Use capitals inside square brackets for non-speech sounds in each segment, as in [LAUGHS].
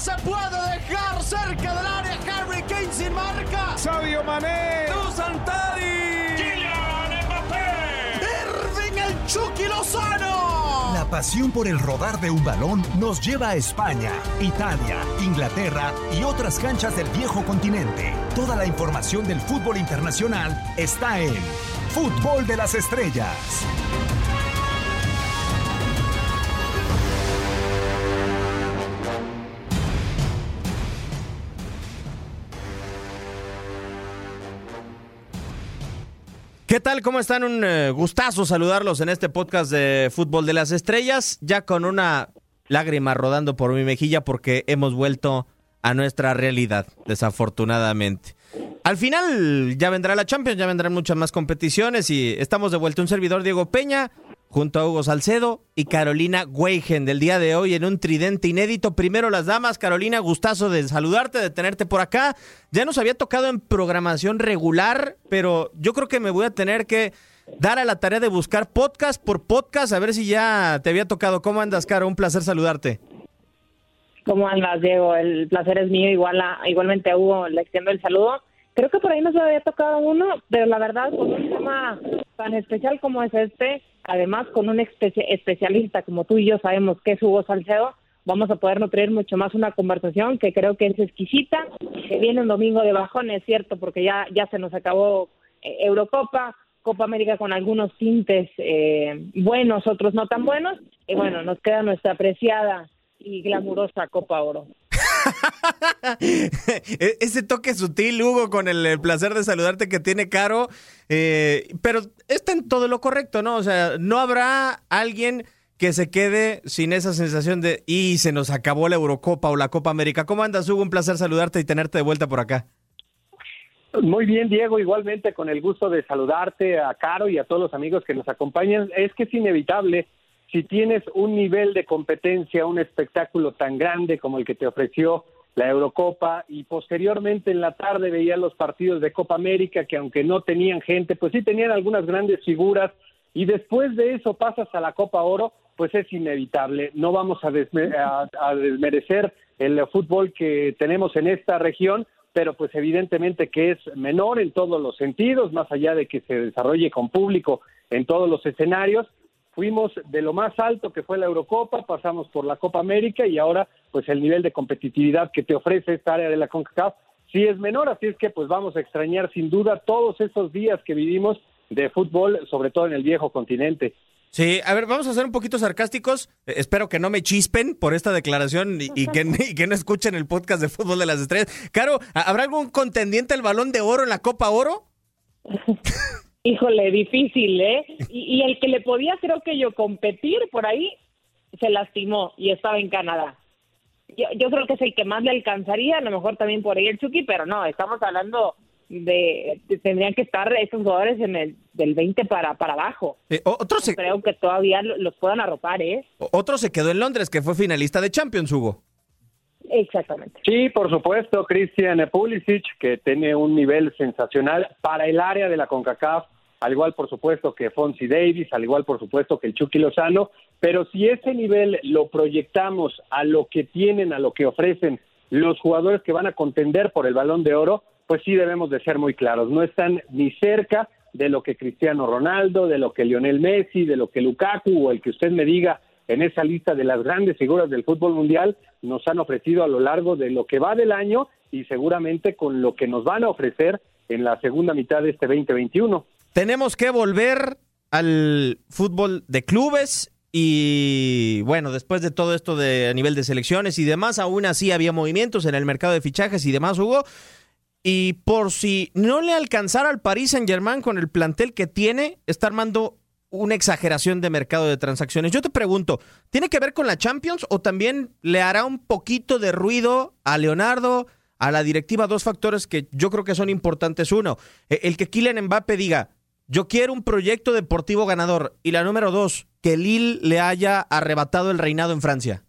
se puede dejar cerca del área. Harry Kane sin marca. Sadio Mané. Santadi. Kylian Mbappé. Irving el Chucky Lozano. La pasión por el rodar de un balón nos lleva a España, Italia, Inglaterra y otras canchas del viejo continente. Toda la información del fútbol internacional está en Fútbol de las Estrellas. ¿Qué tal? ¿Cómo están? Un eh, gustazo saludarlos en este podcast de Fútbol de las Estrellas, ya con una lágrima rodando por mi mejilla porque hemos vuelto a nuestra realidad, desafortunadamente. Al final ya vendrá la Champions, ya vendrán muchas más competiciones y estamos de vuelta. Un servidor Diego Peña, junto a Hugo Salcedo y Carolina Weigen del día de hoy en un tridente inédito. Primero las damas, Carolina, gustazo de saludarte, de tenerte por acá. Ya nos había tocado en programación regular, pero yo creo que me voy a tener que dar a la tarea de buscar podcast por podcast, a ver si ya te había tocado. ¿Cómo andas, Caro? Un placer saludarte. ¿Cómo andas, Diego? El placer es mío, igual a, igualmente a Hugo le extiendo el saludo. Creo que por ahí nos había tocado uno, pero la verdad, con un tema tan especial como es este, además con un espe- especialista como tú y yo sabemos que es Hugo Salcedo, vamos a poder nutrir mucho más una conversación que creo que es exquisita, que viene un domingo de bajón, es cierto, porque ya, ya se nos acabó eh, Eurocopa, Copa América con algunos tintes eh, buenos, otros no tan buenos, y bueno, nos queda nuestra apreciada y glamurosa Copa Oro. [LAUGHS] E- Ese toque sutil, Hugo, con el, placer de saludarte que tiene Caro, eh, pero está en todo lo correcto, ¿no? O sea, no habrá alguien que se quede sin esa sensación de, y se nos acabó la Eurocopa o la Copa América. ¿Cómo andas, Hugo? Un placer saludarte y tenerte de vuelta por acá. Muy bien, Diego, igualmente con el gusto de saludarte a Caro y a todos los amigos que nos acompañan. Es que es inevitable, si tienes un nivel de competencia, un espectáculo tan grande como el que te ofreció la Eurocopa y posteriormente en la tarde veía los partidos de Copa América que aunque no tenían gente, pues sí tenían algunas grandes figuras y después de eso pasas a la Copa Oro, pues es inevitable. No vamos a, desme- a- desmerecer el fútbol que tenemos en esta región, pero pues evidentemente que es menor en todos los sentidos, más allá de que se desarrolle con público en todos los escenarios. Fuimos de lo más alto que fue la Eurocopa, pasamos por la Copa América y ahora pues el nivel de competitividad que te ofrece esta área de la CONCACAF sí es menor, así es que pues vamos a extrañar sin duda todos esos días que vivimos de fútbol, sobre todo en el viejo continente. Sí, a ver, vamos a ser un poquito sarcásticos. Eh, espero que no me chispen por esta declaración y, y que, [LAUGHS] y que no escuchen el podcast de Fútbol de las Estrellas. Caro, ¿habrá algún contendiente al balón de oro en la Copa Oro? [LAUGHS] Híjole, difícil, ¿eh? Y, y el que le podía, creo que yo, competir por ahí, se lastimó y estaba en Canadá. Yo, yo creo que es el que más le alcanzaría, a lo mejor también por ahí el Chucky, pero no, estamos hablando de, de- tendrían que estar estos jugadores en el del 20 para, para abajo. Eh, otro, se, Creo que todavía lo- los puedan arropar, ¿eh? otro se quedó en Londres, que fue finalista de Champions, Hugo. Exactamente. Sí, por supuesto, Christian Pulisic, que tiene un nivel sensacional para el área de la CONCACAF, al igual por supuesto que Fonsi Davis, al igual por supuesto que el Chucky Lozano, pero si ese nivel lo proyectamos a lo que tienen, a lo que ofrecen los jugadores que van a contender por el balón de oro, pues sí debemos de ser muy claros, no están ni cerca de lo que Cristiano Ronaldo, de lo que Lionel Messi, de lo que Lukaku o el que usted me diga en esa lista de las grandes figuras del fútbol mundial nos han ofrecido a lo largo de lo que va del año y seguramente con lo que nos van a ofrecer en la segunda mitad de este 2021. Tenemos que volver al fútbol de clubes y bueno, después de todo esto de a nivel de selecciones y demás, aún así había movimientos en el mercado de fichajes y demás, Hugo. Y por si no le alcanzara al Paris Saint Germain con el plantel que tiene, está armando una exageración de mercado de transacciones. Yo te pregunto, ¿tiene que ver con la Champions o también le hará un poquito de ruido a Leonardo, a la directiva, dos factores que yo creo que son importantes? Uno, eh, el que Kylian Mbappe diga, yo quiero un proyecto deportivo ganador. Y la número dos, que Lille le haya arrebatado el reinado en Francia.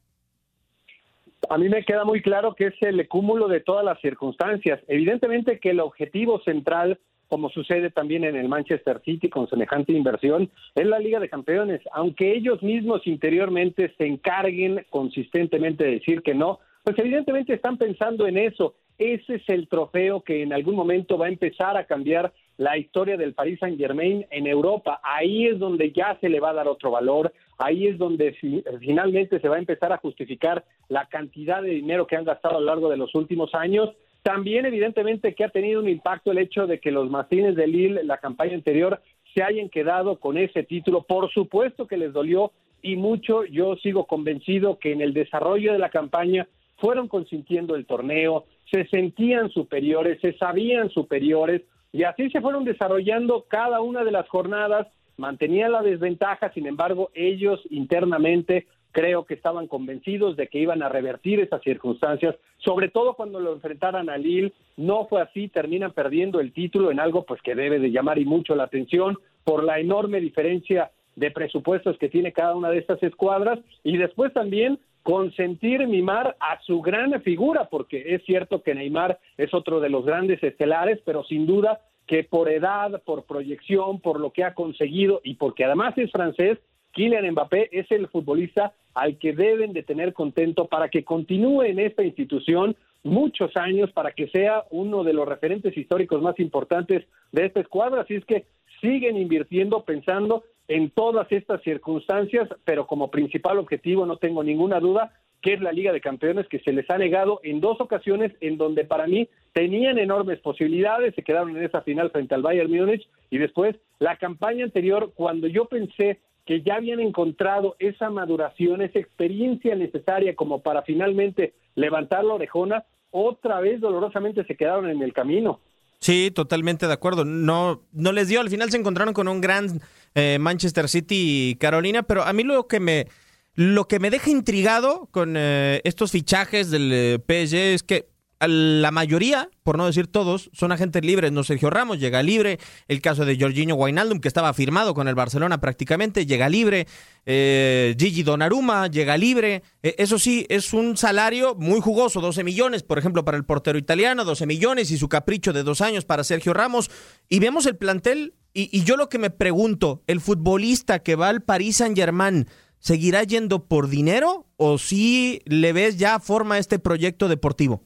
A mí me queda muy claro que es el cúmulo de todas las circunstancias. Evidentemente que el objetivo central, como sucede también en el Manchester City con semejante inversión, es la Liga de Campeones. Aunque ellos mismos interiormente se encarguen consistentemente de decir que no, pues evidentemente están pensando en eso. Ese es el trofeo que en algún momento va a empezar a cambiar la historia del Paris Saint Germain en Europa. Ahí es donde ya se le va a dar otro valor, ahí es donde finalmente se va a empezar a justificar la cantidad de dinero que han gastado a lo largo de los últimos años. También evidentemente que ha tenido un impacto el hecho de que los Martínez de Lille, la campaña anterior, se hayan quedado con ese título. Por supuesto que les dolió y mucho. Yo sigo convencido que en el desarrollo de la campaña fueron consintiendo el torneo, se sentían superiores, se sabían superiores y así se fueron desarrollando cada una de las jornadas, mantenían la desventaja, sin embargo, ellos internamente creo que estaban convencidos de que iban a revertir esas circunstancias, sobre todo cuando lo enfrentaran a Lille, no fue así, terminan perdiendo el título en algo pues que debe de llamar y mucho la atención por la enorme diferencia de presupuestos que tiene cada una de estas escuadras y después también consentir mimar a su gran figura, porque es cierto que Neymar es otro de los grandes estelares, pero sin duda que por edad, por proyección, por lo que ha conseguido y porque además es francés, Kylian Mbappé es el futbolista al que deben de tener contento para que continúe en esta institución muchos años, para que sea uno de los referentes históricos más importantes de esta escuadra. Así es que siguen invirtiendo pensando en todas estas circunstancias, pero como principal objetivo, no tengo ninguna duda, que es la Liga de Campeones que se les ha negado en dos ocasiones en donde para mí tenían enormes posibilidades, se quedaron en esa final frente al Bayern Múnich y después la campaña anterior cuando yo pensé que ya habían encontrado esa maduración, esa experiencia necesaria como para finalmente levantar la orejona, otra vez dolorosamente se quedaron en el camino. Sí, totalmente de acuerdo. No, no les dio. Al final se encontraron con un gran eh, Manchester City y Carolina, pero a mí lo que me lo que me deja intrigado con eh, estos fichajes del eh, PSG es que la mayoría, por no decir todos, son agentes libres. No Sergio Ramos llega libre. El caso de Jorginho Wijnaldum, que estaba firmado con el Barcelona prácticamente, llega libre. Eh, Gigi Donnarumma llega libre. Eh, eso sí, es un salario muy jugoso, 12 millones, por ejemplo, para el portero italiano, 12 millones y su capricho de dos años para Sergio Ramos. Y vemos el plantel. Y, yo lo que me pregunto, el futbolista que va al Paris Saint Germain. ¿Seguirá yendo por dinero o si le ves ya forma a este proyecto deportivo?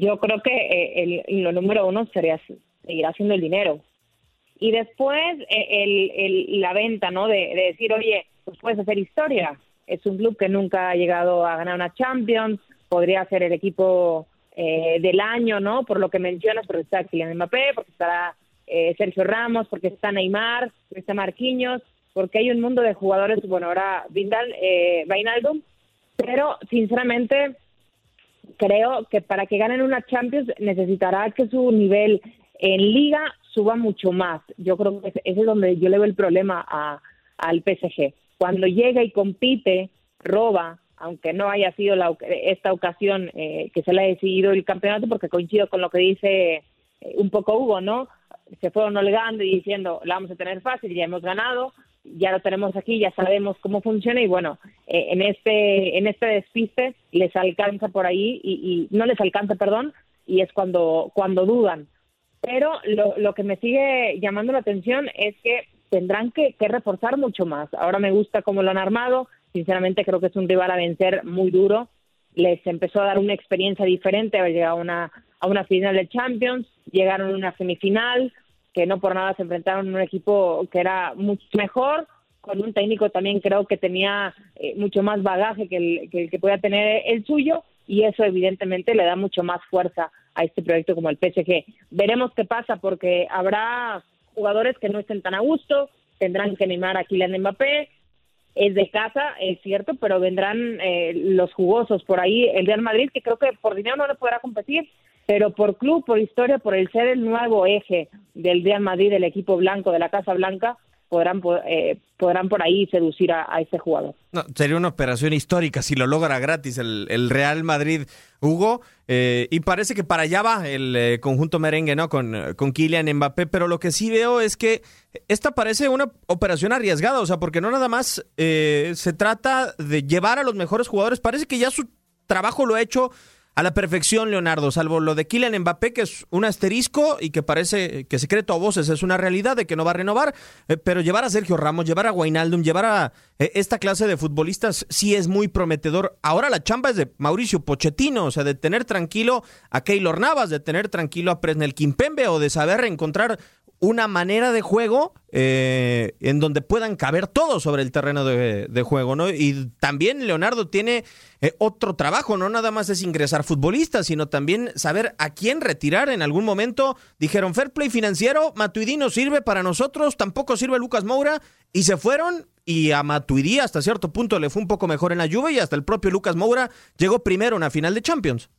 Yo creo que eh, el, lo número uno sería seguir haciendo el dinero. Y después eh, el, el, la venta, ¿no? De, decir, oye, pues puedes hacer historia. Es un club que nunca ha llegado a ganar una Champions, podría ser el equipo eh, del año, ¿no? Por lo que mencionas, porque está Kylian Mbappé, porque estará Sergio Ramos, porque está Neymar, porque está Marquinhos, porque hay un mundo de jugadores, bueno, ahora Vindal, eh, pero sinceramente creo que para que ganen una Champions necesitará que su nivel en liga suba mucho más. Yo creo que ese es donde yo le veo el problema a, al PSG. Cuando llega y compite, roba, aunque no haya sido la, esta ocasión eh, que se le ha decidido el campeonato, porque coincido con lo que dice eh, un poco Hugo, ¿no? Se fueron holgando y diciendo, la vamos a tener fácil, ya hemos ganado, ya lo tenemos aquí, ya sabemos cómo funciona y bueno, eh, en este en este despiste les alcanza por ahí y, no les alcanza, perdón, y es cuando cuando dudan. Pero lo, lo que me sigue llamando la atención es que tendrán que, que reforzar mucho más. Ahora me gusta cómo lo han armado, sinceramente creo que es un rival a vencer muy duro. Les empezó a dar una experiencia diferente, haber llegado a una, a una final de Champions, llegaron a una semifinal, que no por nada se enfrentaron a un equipo que era mucho mejor, con un técnico también creo que tenía eh, mucho más bagaje que el, que podía tener el suyo y eso evidentemente le da mucho más fuerza a este proyecto como el PSG. Veremos qué pasa porque habrá jugadores que no estén tan a gusto, tendrán que animar a Kylian Mbappé, es de casa, es cierto, pero vendrán eh, los jugosos por ahí, el Real Madrid, que creo que por dinero no le podrá competir, pero por club, por historia, por el ser el nuevo eje del Real Madrid, del equipo blanco, de la Casa Blanca, podrán, eh, podrán por ahí seducir a, ese jugador. Sería una operación histórica si lo logra gratis el, Real Madrid, Hugo. Eh, y parece que para allá va el eh, conjunto merengue, ¿no? Con, con Kylian Mbappé. Pero lo que sí veo es que esta parece una operación arriesgada, o sea, porque no nada más se trata de llevar a los mejores jugadores, parece que ya su trabajo lo ha hecho a la perfección, Leonardo, salvo lo de Kylian Mbappé, que es un asterisco y que parece que secreto a voces es una realidad de que no va a renovar, eh, pero llevar a Sergio Ramos, llevar a Guainaldum, llevar a eh, esta clase de futbolistas sí es muy prometedor. Ahora la chamba es de Mauricio Pochettino, o sea, de tener tranquilo a Keylor Navas, de tener tranquilo a Presnel Kimpembe o de saber encontrar una manera de juego eh, en donde puedan caber todos sobre el terreno de, juego, ¿no? Y también Leonardo tiene eh, otro trabajo, no nada más es ingresar futbolistas, sino también saber a quién retirar en algún momento. Dijeron, fair play financiero, Matuidi no sirve para nosotros, tampoco sirve Lucas Moura, y se fueron y a Matuidi hasta cierto punto le fue un poco mejor en la lluvia y hasta el propio Lucas Moura llegó primero en la final de Champions.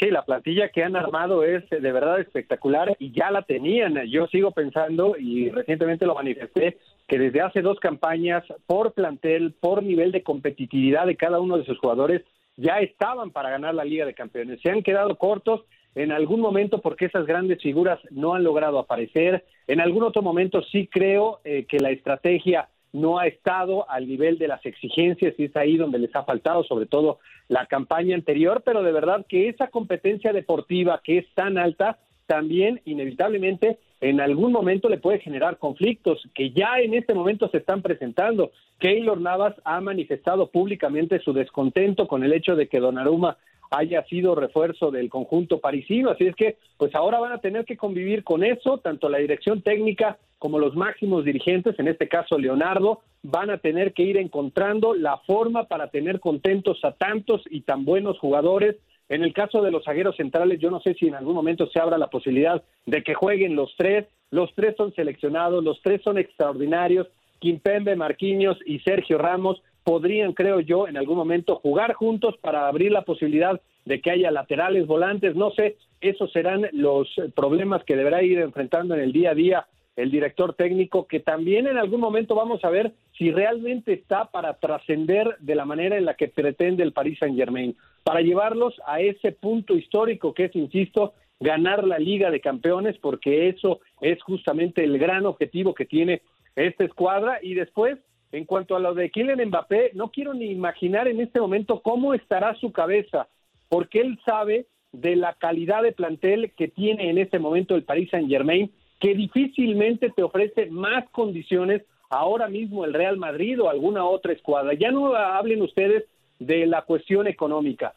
Sí, la plantilla que han armado es de verdad espectacular y ya la tenían. Yo sigo pensando y recientemente lo manifesté que desde hace dos campañas por plantel, por nivel de competitividad de cada uno de sus jugadores, ya estaban para ganar la Liga de Campeones. Se han quedado cortos en algún momento porque esas grandes figuras no han logrado aparecer. En algún otro momento sí creo eh, que la estrategia no ha estado al nivel de las exigencias y es ahí donde les ha faltado, sobre todo la campaña anterior, pero de verdad que esa competencia deportiva que es tan alta, también inevitablemente en algún momento le puede generar conflictos que ya en este momento se están presentando. Keylor Navas ha manifestado públicamente su descontento con el hecho de que Donnarumma haya sido refuerzo del conjunto parisino. Así es que, pues ahora van a tener que convivir con eso, tanto la dirección técnica como los máximos dirigentes, en este caso Leonardo, van a tener que ir encontrando la forma para tener contentos a tantos y tan buenos jugadores. En el caso de los zagueros centrales, yo no sé si en algún momento se abra la posibilidad de que jueguen los tres. Los tres son seleccionados, los tres son extraordinarios. Kimpembe, Marquinhos y Sergio Ramos podrían, creo yo, en algún momento jugar juntos para abrir la posibilidad de que haya laterales, volantes, no sé, esos serán los problemas que deberá ir enfrentando en el día a día el director técnico, que también en algún momento vamos a ver si realmente está para trascender de la manera en la que pretende el Paris Saint Germain, para llevarlos a ese punto histórico que es, insisto, ganar la Liga de Campeones, porque eso es justamente el gran objetivo que tiene esta escuadra, y después en cuanto a lo de Kylian Mbappé, no quiero ni imaginar en este momento cómo estará su cabeza, porque él sabe de la calidad de plantel que tiene en este momento el Paris Saint-Germain, que difícilmente te ofrece más condiciones ahora mismo el Real Madrid o alguna otra escuadra. Ya no hablen ustedes de la cuestión económica.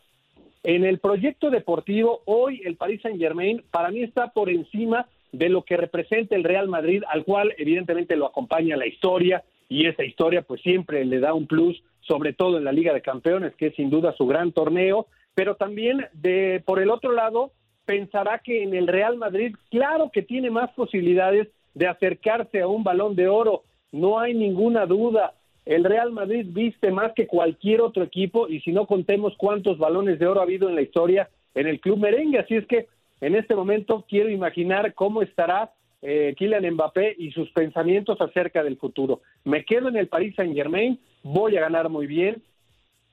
En el proyecto deportivo, hoy el Paris Saint-Germain para mí está por encima de lo que representa el Real Madrid, al cual evidentemente lo acompaña la historia, y esa historia pues siempre le da un plus, sobre todo en la Liga de Campeones, que es sin duda su gran torneo, pero también de por el otro lado pensará que en el Real Madrid claro que tiene más posibilidades de acercarse a un balón de oro, no hay ninguna duda. El Real Madrid viste más que cualquier otro equipo y si no contemos cuántos balones de oro ha habido en la historia en el club merengue, así es que en este momento quiero imaginar cómo estará eh, Kylian Mbappé y sus pensamientos acerca del futuro. Me quedo en el Paris Saint Germain, voy a ganar muy bien,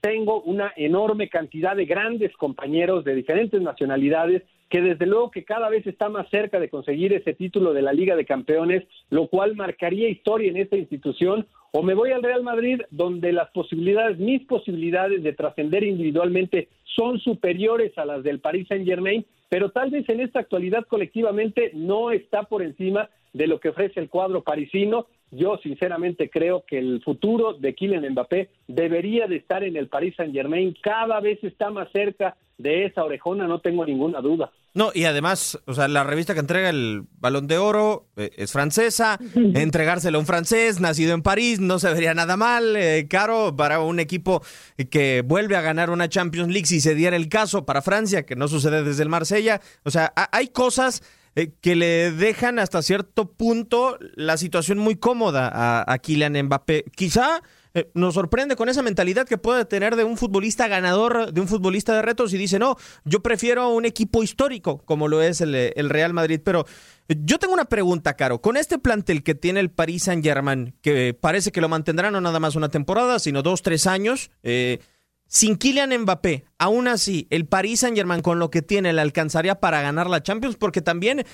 tengo una enorme cantidad de grandes compañeros de diferentes nacionalidades que desde luego que cada vez está más cerca de conseguir ese título de la Liga de Campeones, lo cual marcaría historia en esta institución, o me voy al Real Madrid, donde las posibilidades, mis posibilidades de trascender individualmente son superiores a las del Paris Saint Germain, pero tal vez en esta actualidad colectivamente no está por encima de lo que ofrece el cuadro parisino. Yo sinceramente creo que el futuro de Kylian Mbappé debería de estar en el Paris Saint Germain, cada vez está más cerca de esa orejona, no tengo ninguna duda. No, y además, o sea, la revista que entrega el Balón de Oro eh, es francesa, [LAUGHS] entregárselo a un francés nacido en París no se vería nada mal, eh, caro para un equipo que vuelve a ganar una Champions League si se diera el caso para Francia, que no sucede desde el Marsella. O sea, hay cosas eh, que le dejan hasta cierto punto la situación muy cómoda a, a Kylian Mbappé. Quizá eh, nos sorprende con esa mentalidad que puede tener de un futbolista ganador, de un futbolista de retos y dice, no, yo prefiero un equipo histórico como lo es el, Real Madrid. Pero eh, yo tengo una pregunta, Caro. Con este plantel que tiene el Paris Saint Germain, que parece que lo mantendrá no nada más una temporada, sino dos, tres años, eh, sin Kylian Mbappé, aún así, el Paris Saint Germain con lo que tiene le alcanzaría para ganar la Champions, porque también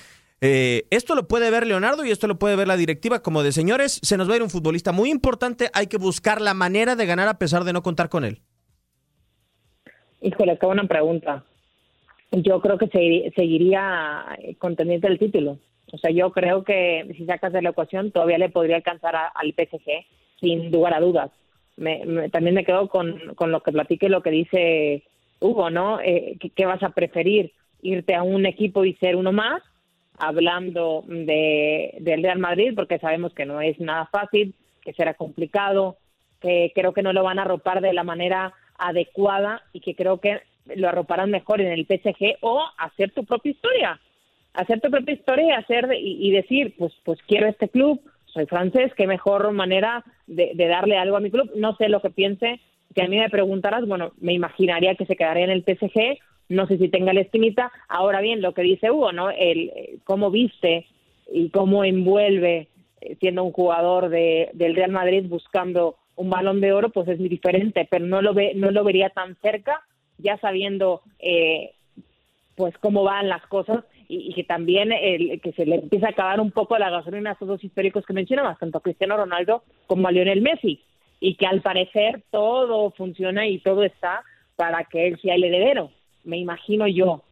eh, esto lo puede ver Leonardo y esto lo puede ver la directiva como de señores, se nos va a ir un futbolista muy importante, hay que buscar la manera de ganar a pesar de no contar con él. Híjole, qué buena pregunta. Yo creo que seguiría contendiente del título. O sea, yo creo que si sacas de la ecuación todavía le podría alcanzar al PSG, sin lugar a dudas. Me, también me quedo con, con lo que platique lo que dice Hugo, ¿no? Eh, ¿qué, vas a preferir? ¿Irte a un equipo y ser uno más? Hablando de, del Real Madrid, porque sabemos que no es nada fácil, que será complicado, que creo que no lo van a arropar de la manera adecuada y que creo que lo arroparán mejor en el PSG o hacer tu propia historia. Hacer tu propia historia y, hacer, y, decir, pues, pues quiero este club, soy francés, qué mejor manera de, darle algo a mi club. No sé lo que piense que a mí me preguntaras, bueno, me imaginaría que se quedaría en el PSG, no sé si tenga la estimita. Ahora bien, lo que dice Hugo, ¿no? El, eh, cómo viste y cómo envuelve eh, siendo un jugador de, del Real Madrid buscando un balón de oro, pues es muy diferente, pero no lo ve, no lo vería tan cerca, ya sabiendo eh, pues cómo van las cosas y, que también el, que se le empieza a acabar un poco la gasolina a esos dos históricos que mencionabas, tanto a Cristiano Ronaldo como a Lionel Messi y que al parecer todo funciona y todo está para que él sea el heredero, me imagino yo.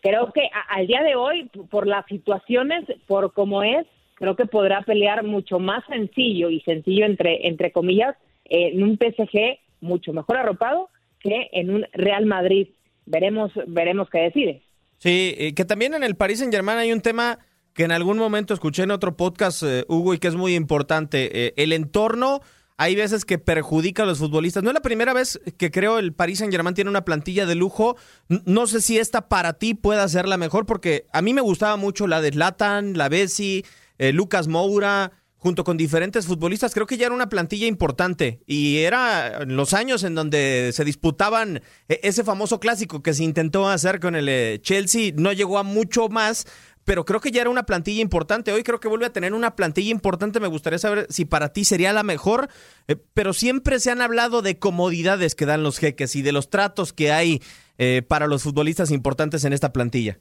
Creo que al día de hoy, por las situaciones, por cómo es, creo que podrá pelear mucho más sencillo y sencillo entre, entre comillas, en un PSG mucho mejor arropado que en un Real Madrid. Veremos, veremos qué decide. Sí, que también en el Paris Saint Germain hay un tema que en algún momento escuché en otro podcast, eh, Hugo, y que es muy importante. Eh, el entorno, hay veces que perjudica a los futbolistas. No es la primera vez que creo el Paris Saint Germain tiene una plantilla de lujo. No sé si esta para ti pueda ser la mejor, porque a mí me gustaba mucho la de Latan, la Bessi, eh, Lucas Moura junto con diferentes futbolistas, creo que ya era una plantilla importante y era los años en donde se disputaban ese famoso clásico que se intentó hacer con el Chelsea, no llegó a mucho más, pero creo que ya era una plantilla importante. Hoy creo que vuelve a tener una plantilla importante. Me gustaría saber si para ti sería la mejor, eh, pero siempre se han hablado de comodidades que dan los jeques y de los tratos que hay eh, para los futbolistas importantes en esta plantilla.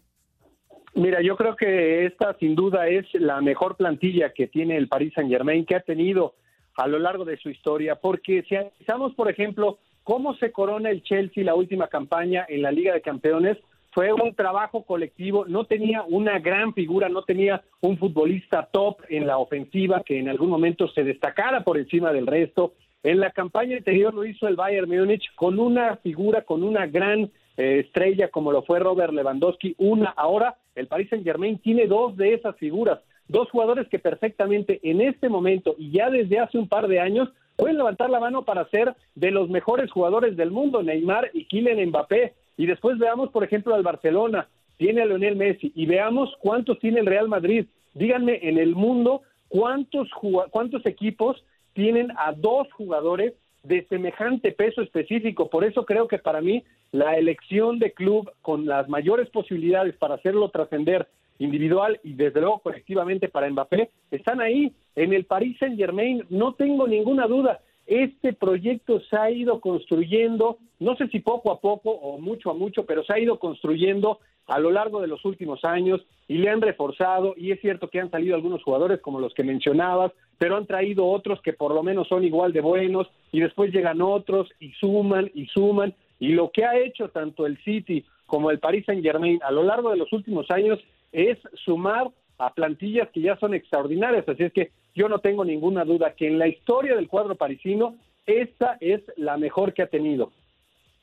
Mira, yo creo que esta sin duda es la mejor plantilla que tiene el Paris Saint Germain, que ha tenido a lo largo de su historia, porque si analizamos, por ejemplo, cómo se corona el Chelsea la última campaña en la Liga de Campeones, fue un trabajo colectivo, no tenía una gran figura, no tenía un futbolista top en la ofensiva que en algún momento se destacara por encima del resto. En la campaña anterior lo hizo el Bayern Múnich con una figura, con una gran eh, estrella como lo fue Robert Lewandowski, una ahora el Paris Saint-Germain tiene dos de esas figuras, dos jugadores que perfectamente en este momento y ya desde hace un par de años pueden levantar la mano para ser de los mejores jugadores del mundo, Neymar y Kylian Mbappé y después veamos, por ejemplo, al Barcelona, tiene a Lionel Messi, y veamos cuántos tiene el Real Madrid. Díganme, en el mundo, ¿cuántos, cuántos equipos tienen a dos jugadores de semejante peso específico? Por eso creo que para mí la elección de club con las mayores posibilidades para hacerlo trascender individual y desde luego colectivamente para Mbappé están ahí en el Paris Saint Germain, no tengo ninguna duda. Este proyecto se ha ido construyendo, no sé si poco a poco o mucho a mucho, pero se ha ido construyendo a lo largo de los últimos años y le han reforzado y es cierto que han salido algunos jugadores como los que mencionabas, pero han traído otros que por lo menos son igual de buenos y después llegan otros y suman y suman y lo que ha hecho tanto el City como el Paris Saint Germain a lo largo de los últimos años es sumar a plantillas que ya son extraordinarias, así es que yo no tengo ninguna duda que en la historia del cuadro parisino, esta es la mejor que ha tenido.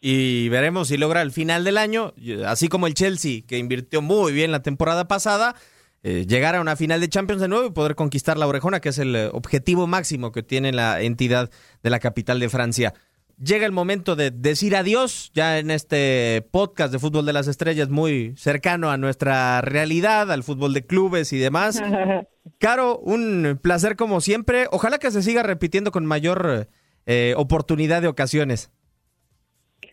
Y veremos si logra el final del año, así como el Chelsea, que invirtió muy bien la temporada pasada, eh, llegar a una final de Champions de nuevo y poder conquistar la orejona, que es el eh, objetivo máximo que tiene la entidad de la capital de Francia llega el momento de decir adiós, ya en este podcast de Fútbol de las Estrellas, muy cercano a nuestra realidad, al fútbol de clubes y demás. [LAUGHS] Caro, un placer como siempre. Ojalá que se siga repitiendo con mayor eh, oportunidad de ocasiones.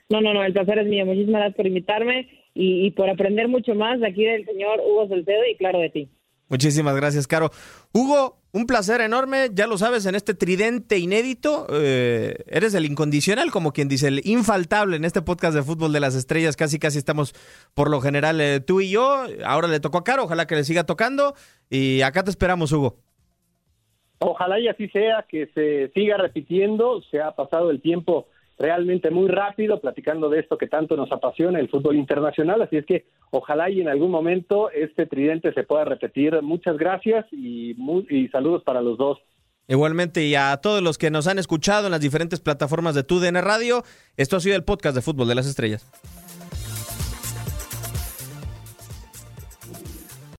No, no, no, el placer es mío. Muchísimas gracias por invitarme y, y por aprender mucho más de aquí del señor Hugo Salcedo y claro de ti. Muchísimas gracias, Caro. Hugo, un placer enorme, ya lo sabes, en este tridente inédito, eh, eres el incondicional, como quien dice, el infaltable en este podcast de Fútbol de las Estrellas, casi casi estamos por lo general eh, tú y yo, ahora le tocó a Caro, ojalá que le siga tocando. Y acá te esperamos, Hugo. Ojalá y así sea, que se siga repitiendo, se ha pasado el tiempo realmente muy rápido, platicando de esto que tanto nos apasiona, el fútbol internacional. Así es que ojalá y en algún momento este tridente se pueda repetir. Muchas gracias y, y saludos para los dos. Igualmente, y a todos los que nos han escuchado en las diferentes plataformas de TUDN Radio, esto ha sido el podcast de Fútbol de las Estrellas.